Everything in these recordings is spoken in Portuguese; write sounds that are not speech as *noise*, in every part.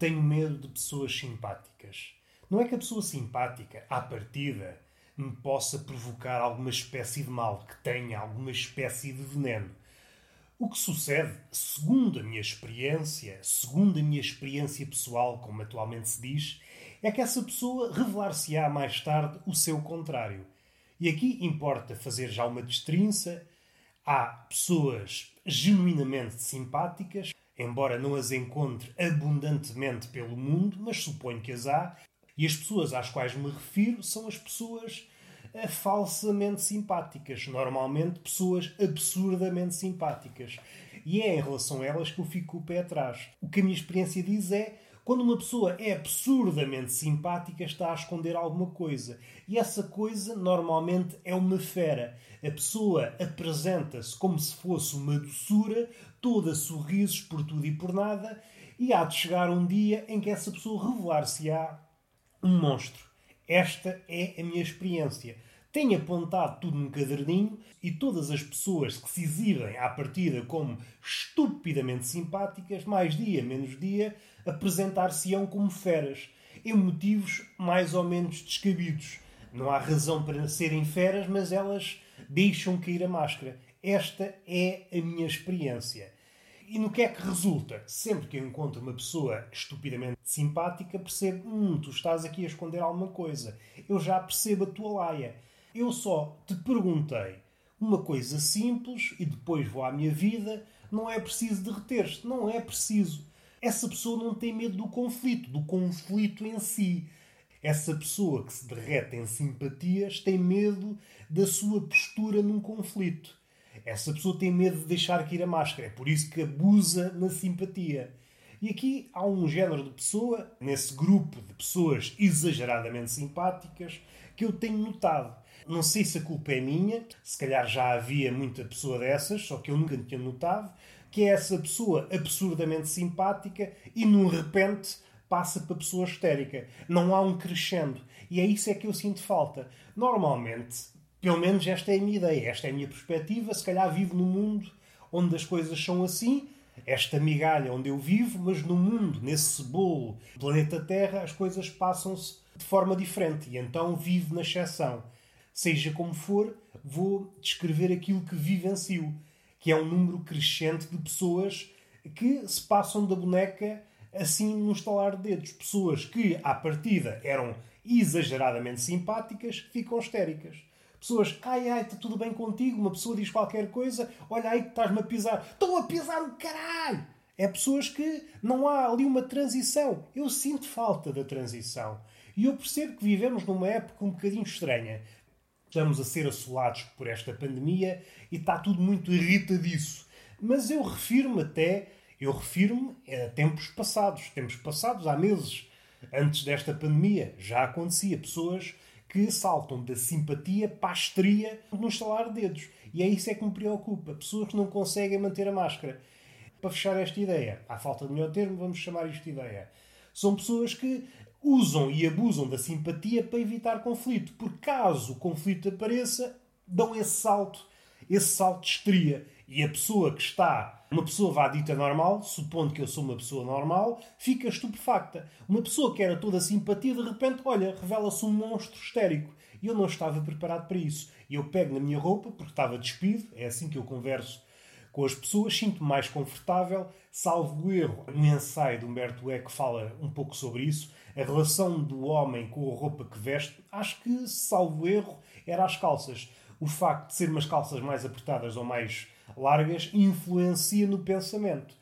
tenho medo de pessoas simpáticas. Não é que a pessoa simpática, à partida, me possa provocar alguma espécie de mal, que tenha alguma espécie de veneno. O que sucede, segundo a minha experiência, segundo a minha experiência pessoal, como atualmente se diz, é que essa pessoa revelar-se-á mais tarde o seu contrário. E aqui importa fazer já uma destrinça. Há pessoas genuinamente simpáticas, embora não as encontre abundantemente pelo mundo, mas suponho que as há. E as pessoas às quais me refiro são as pessoas eh, falsamente simpáticas, normalmente pessoas absurdamente simpáticas. E é em relação a elas que eu fico o pé atrás. O que a minha experiência diz é quando uma pessoa é absurdamente simpática, está a esconder alguma coisa. E essa coisa normalmente é uma fera. A pessoa apresenta-se como se fosse uma doçura, toda sorrisos por tudo e por nada, e há de chegar um dia em que essa pessoa revelar-se-á um monstro. Esta é a minha experiência. Tenho apontado tudo num caderninho e todas as pessoas que se exibem à partida como estupidamente simpáticas, mais dia menos dia, apresentar-se-ão como feras, em motivos mais ou menos descabidos. Não há razão para serem feras, mas elas deixam cair a máscara. Esta é a minha experiência. E no que é que resulta? Sempre que eu encontro uma pessoa estupidamente simpática, percebo: hum, tu estás aqui a esconder alguma coisa. Eu já percebo a tua laia. Eu só te perguntei uma coisa simples e depois vou à minha vida. Não é preciso derreter-te, não é preciso. Essa pessoa não tem medo do conflito, do conflito em si. Essa pessoa que se derrete em simpatias tem medo da sua postura num conflito. Essa pessoa tem medo de deixar cair a máscara, é por isso que abusa na simpatia. E aqui há um género de pessoa, nesse grupo de pessoas exageradamente simpáticas, que eu tenho notado. Não sei se a culpa é minha, se calhar já havia muita pessoa dessas, só que eu nunca tinha notado, que é essa pessoa absurdamente simpática e, num repente, passa para pessoa histérica. Não há um crescendo. E é isso é que eu sinto falta. Normalmente, pelo menos esta é a minha ideia, esta é a minha perspectiva. Se calhar vivo num mundo onde as coisas são assim, esta migalha onde eu vivo, mas no mundo, nesse bolo, planeta Terra, as coisas passam-se de forma diferente e então vivo na exceção. Seja como for, vou descrever aquilo que vivencio, que é um número crescente de pessoas que se passam da boneca assim no estalar de dedos. Pessoas que, à partida, eram exageradamente simpáticas, ficam histéricas. Pessoas, ai ai, está tudo bem contigo? Uma pessoa diz qualquer coisa, olha aí que estás-me a pisar. Estou a pisar o caralho! É pessoas que não há ali uma transição. Eu sinto falta da transição. E eu percebo que vivemos numa época um bocadinho estranha. Estamos a ser assolados por esta pandemia e está tudo muito irritadiço. Mas eu refiro-me até, eu refiro-me a tempos passados. Tempos passados, há meses, antes desta pandemia, já acontecia. Pessoas que saltam da simpatia para a histeria no estalar de dedos. E é isso é que me preocupa. Pessoas que não conseguem manter a máscara. Para fechar esta ideia, à falta de melhor termo, vamos chamar isto de ideia. São pessoas que usam e abusam da simpatia para evitar conflito. Por caso o conflito apareça, dão esse salto, esse salto de histeria. E a pessoa que está, uma pessoa vá dita normal, supondo que eu sou uma pessoa normal, fica estupefacta. Uma pessoa que era toda simpatia, de repente, olha, revela-se um monstro histérico. E eu não estava preparado para isso. Eu pego na minha roupa, porque estava despido, é assim que eu converso com as pessoas, sinto-me mais confortável, salvo erro. Um ensaio de Humberto Eco fala um pouco sobre isso. A relação do homem com a roupa que veste, acho que, salvo erro, era as calças. O facto de ser umas calças mais apertadas ou mais largas influencia no pensamento.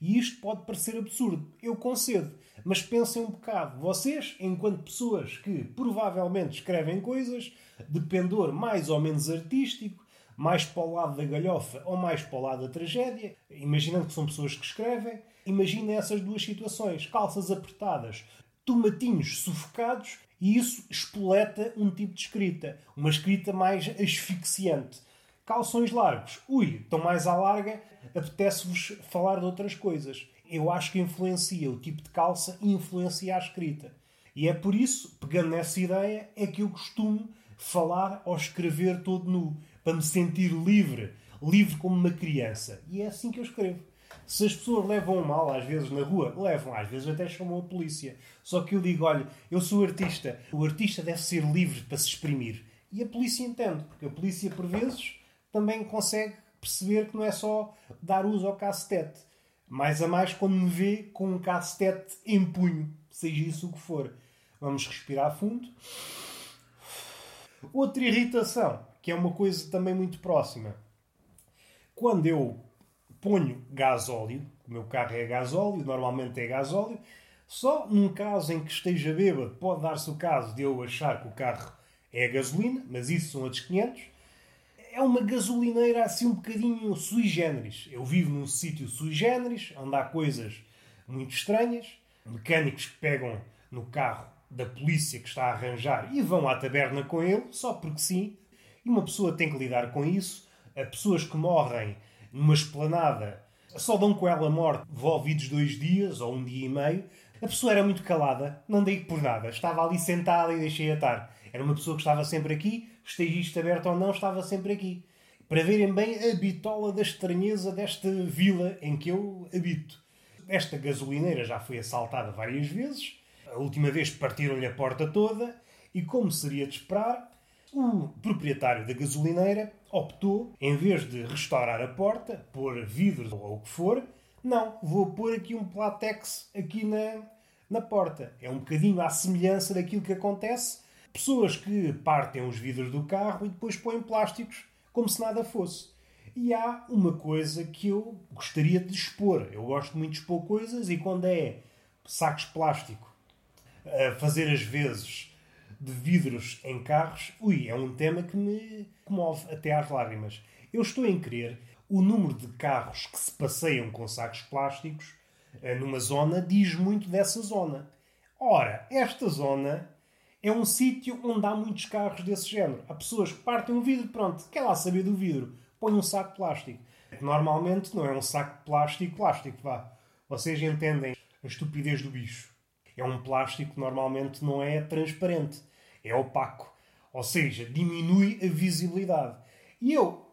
E isto pode parecer absurdo, eu concedo, mas pensem um bocado. Vocês, enquanto pessoas que provavelmente escrevem coisas de pendor mais ou menos artístico, mais para o lado da galhofa ou mais para o lado da tragédia, imaginando que são pessoas que escrevem, imaginem essas duas situações: calças apertadas, tomatinhos sufocados, e isso espoleta um tipo de escrita, uma escrita mais asfixiante Calções largos. Ui, estão mais à larga, apetece-vos falar de outras coisas. Eu acho que influencia o tipo de calça e influencia a escrita. E é por isso, pegando nessa ideia, é que eu costumo falar ou escrever todo nu, para me sentir livre, livre como uma criança. E é assim que eu escrevo. Se as pessoas levam mal, às vezes, na rua, levam, às vezes até chamam a polícia. Só que eu digo, olha, eu sou artista. O artista deve ser livre para se exprimir. E a polícia entende, porque a polícia, por vezes, também consegue perceber que não é só dar uso ao cacetete. Mais a mais quando me vê com um cacetete em punho, seja isso o que for. Vamos respirar fundo. Outra irritação, que é uma coisa também muito próxima. Quando eu ponho gasóleo, o meu carro é gasóleo, normalmente é gasóleo, só num caso em que esteja bêbado pode dar-se o caso de eu achar que o carro é gasolina, mas isso são outros 500. É uma gasolineira assim um bocadinho sui generis. Eu vivo num sítio sui generis, onde há coisas muito estranhas, mecânicos que pegam no carro da polícia que está a arranjar e vão à taberna com ele, só porque sim. E uma pessoa tem que lidar com isso. Pessoas que morrem numa esplanada só dão com ela morte envolvidos dois dias ou um dia e meio. A pessoa era muito calada, não dei por nada. Estava ali sentada e deixei-a estar. Era uma pessoa que estava sempre aqui, esteja isto aberto ou não, estava sempre aqui. Para verem bem a bitola da estranheza desta vila em que eu habito. Esta gasolineira já foi assaltada várias vezes a última vez partiram-lhe a porta toda e, como seria de esperar, o proprietário da gasolineira optou, em vez de restaurar a porta, pôr vidros ou o que for, não, vou pôr aqui um platex aqui na, na porta. É um bocadinho à semelhança daquilo que acontece. Pessoas que partem os vidros do carro e depois põem plásticos como se nada fosse. E há uma coisa que eu gostaria de expor. Eu gosto muito de expor coisas e quando é sacos de plástico a fazer as vezes de vidros em carros, ui, é um tema que me comove até às lágrimas. Eu estou em crer o número de carros que se passeiam com sacos plásticos eh, numa zona diz muito dessa zona. Ora, esta zona é um sítio onde há muitos carros desse género. Há pessoas que partem um vidro, pronto, quer lá saber do vidro, põe um saco de plástico. Normalmente não é um saco de plástico, plástico, vá. Vocês entendem a estupidez do bicho é um plástico que normalmente não é transparente, é opaco. Ou seja, diminui a visibilidade. E eu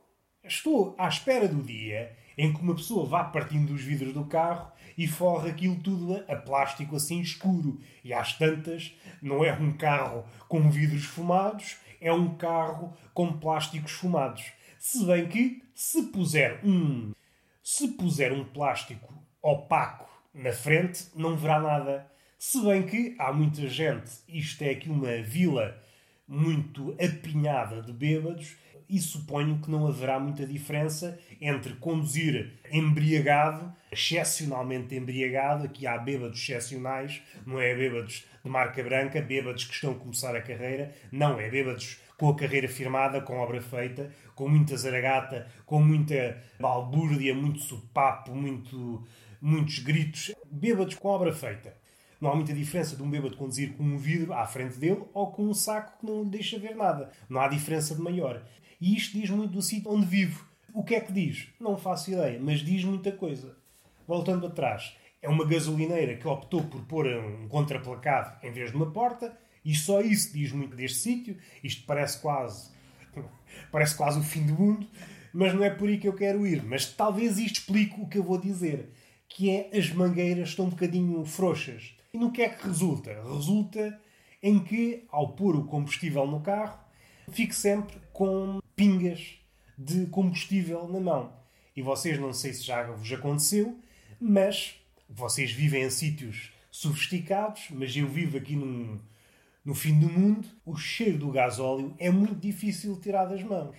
estou à espera do dia em que uma pessoa vá partindo os vidros do carro e forra aquilo tudo a, plástico assim escuro. E às tantas, não é um carro com vidros fumados, é um carro com plásticos fumados. Se bem que, se puser um, se puser um plástico opaco na frente, não verá nada. Se bem que há muita gente, isto é aqui uma vila muito apinhada de bêbados, e suponho que não haverá muita diferença entre conduzir embriagado, excepcionalmente embriagado, aqui há bêbados excepcionais, não é bêbados de marca branca, bêbados que estão a começar a carreira, não, é bêbados com a carreira firmada, com obra feita, com muita zaragata, com muita balbúrdia, muito sopapo, muito, muitos gritos, bêbados com obra feita. Não há muita diferença de um bêbado conduzir com um vidro à frente dele ou com um saco que não lhe deixa ver nada. Não há diferença de maior. E isto diz muito do sítio onde vivo. O que é que diz? Não faço ideia, mas diz muita coisa. Voltando atrás, é uma gasolineira que optou por pôr um contraplacado em vez de uma porta, e só isso diz muito deste sítio. Isto parece quase. *laughs* parece quase o fim do mundo, mas não é por aí que eu quero ir. Mas talvez isto explique o que eu vou dizer, que é as mangueiras estão um bocadinho frouxas. E no que é que resulta? Resulta em que, ao pôr o combustível no carro, fique sempre com pingas de combustível na mão. E vocês, não sei se já vos aconteceu, mas vocês vivem em sítios sofisticados, mas eu vivo aqui num, no fim do mundo. O cheiro do gasóleo é muito difícil de tirar das mãos.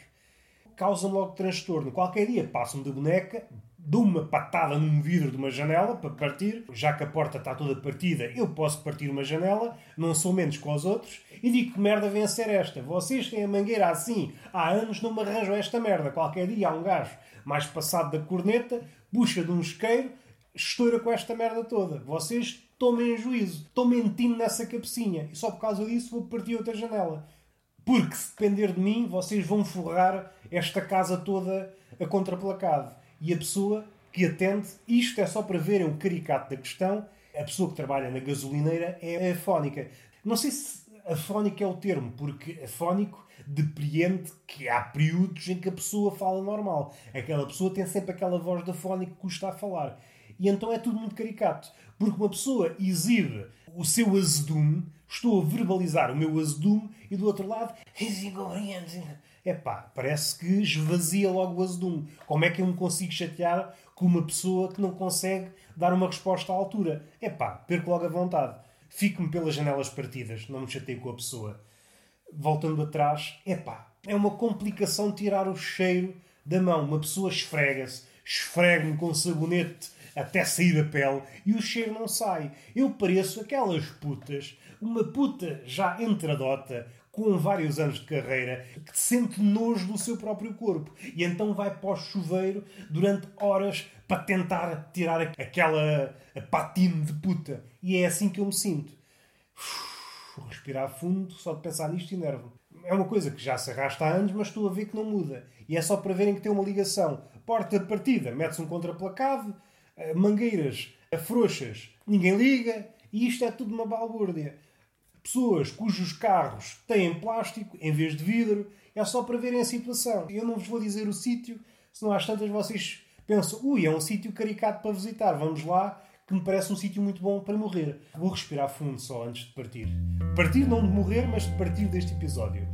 Causa-me logo transtorno. Qualquer dia passo-me de boneca, dou uma patada num vidro de uma janela para partir, já que a porta está toda partida, eu posso partir uma janela, não sou menos que os outros, e digo que merda vem a ser esta. Vocês têm a mangueira assim, há anos não me arranjam esta merda. Qualquer dia há um gajo mais passado da corneta, puxa de um isqueiro, estoura com esta merda toda. Vocês tomem juízo, estão mentindo nessa cabecinha, e só por causa disso vou partir outra janela. Porque se depender de mim, vocês vão forrar esta casa toda a contraplacado e a pessoa que atende, isto é só para verem o caricato da questão, a pessoa que trabalha na gasolineira é afónica. Não sei se afónica é o termo, porque afónico depreende que há períodos em que a pessoa fala normal. Aquela pessoa tem sempre aquela voz da fónica que custa a falar. E então é tudo muito caricato. Porque uma pessoa exibe o seu azedume, estou a verbalizar o meu azedume, e do outro lado, é pá, parece que esvazia logo o azedume. Como é que eu me consigo chatear com uma pessoa que não consegue dar uma resposta à altura? É pá, perco logo a vontade. Fico-me pelas janelas partidas, não me chateio com a pessoa. Voltando atrás, é pá, é uma complicação tirar o cheiro da mão. Uma pessoa esfrega-se, esfrega-me com sabonete até sair a pele e o cheiro não sai. Eu pareço aquelas putas, uma puta já entradota, com vários anos de carreira, que sente nojo do seu próprio corpo e então vai para o chuveiro durante horas para tentar tirar aquela patina de puta. E é assim que eu me sinto. Respirar fundo, só de pensar nisto e nervo. É uma coisa que já se arrasta há anos, mas estou a ver que não muda. E é só para verem que tem uma ligação. Porta de partida, mete-se um contraplacado, eh, mangueiras afrouxas, ninguém liga, e isto é tudo uma balbúrdia. Pessoas cujos carros têm plástico em vez de vidro, é só para verem a situação. Eu não vos vou dizer o sítio, senão às tantas vocês pensam, ui, é um sítio caricato para visitar, vamos lá, que me parece um sítio muito bom para morrer. Vou respirar fundo só antes de partir. Partir não de morrer, mas de partir deste episódio.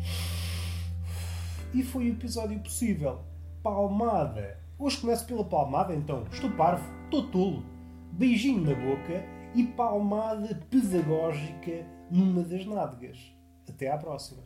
E foi o episódio possível. Palmada. Hoje começo pela palmada, então. Estou parvo, estou tolo. Beijinho na boca e palmada pedagógica numa das nádegas. Até à próxima.